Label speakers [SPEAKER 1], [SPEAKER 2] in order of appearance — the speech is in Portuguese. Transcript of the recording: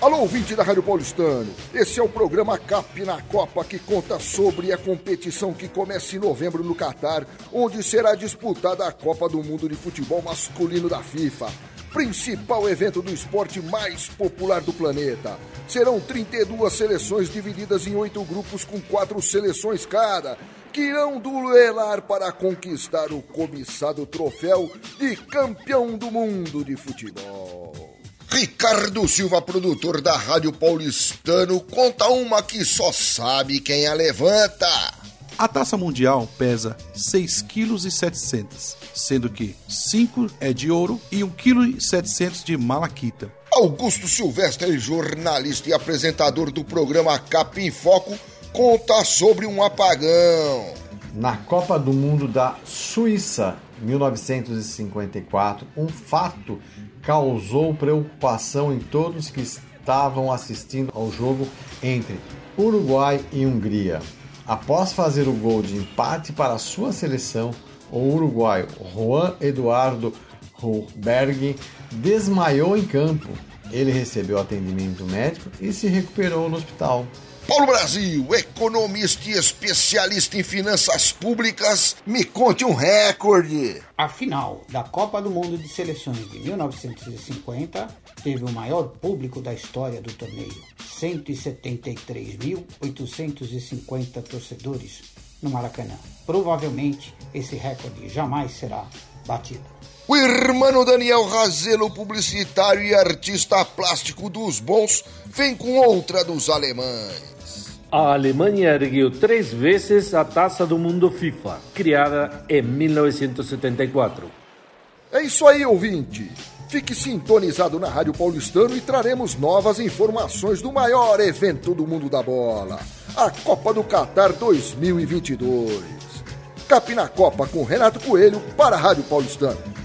[SPEAKER 1] Alô, ouvinte da Rádio Paulistano. Esse é o programa CAP na Copa, que conta sobre a competição que começa em novembro no Catar, onde será disputada a Copa do Mundo de Futebol Masculino da FIFA. Principal evento do esporte mais popular do planeta. Serão 32 seleções divididas em oito grupos com quatro seleções cada, que irão duelar para conquistar o cobiçado troféu de campeão do mundo de futebol. Ricardo Silva, produtor da Rádio Paulistano, conta uma que só sabe quem a levanta.
[SPEAKER 2] A taça mundial pesa 6,7 kg, sendo que 5 é de ouro e 1,7 kg de malaquita.
[SPEAKER 1] Augusto Silvestre, jornalista e apresentador do programa Capim Foco, conta sobre um apagão.
[SPEAKER 3] Na Copa do Mundo da Suíça, 1954, um fato causou preocupação em todos que estavam assistindo ao jogo entre Uruguai e Hungria. Após fazer o gol de empate para a sua seleção, o uruguaio Juan Eduardo Hulberg desmaiou em campo. Ele recebeu atendimento médico e se recuperou no hospital.
[SPEAKER 1] Paulo Brasil, economista e especialista em finanças públicas, me conte um recorde.
[SPEAKER 4] A final da Copa do Mundo de Seleções de 1950 teve o maior público da história do torneio: 173.850 torcedores no Maracanã. Provavelmente esse recorde jamais será batido.
[SPEAKER 1] O irmão Daniel Razelo, publicitário e artista plástico dos bons, vem com outra dos alemães.
[SPEAKER 5] A Alemanha ergueu três vezes a taça do mundo FIFA, criada em 1974.
[SPEAKER 1] É isso aí, ouvinte. Fique sintonizado na Rádio Paulistano e traremos novas informações do maior evento do mundo da bola, a Copa do Catar 2022. Capina Copa com Renato Coelho para a Rádio Paulistano.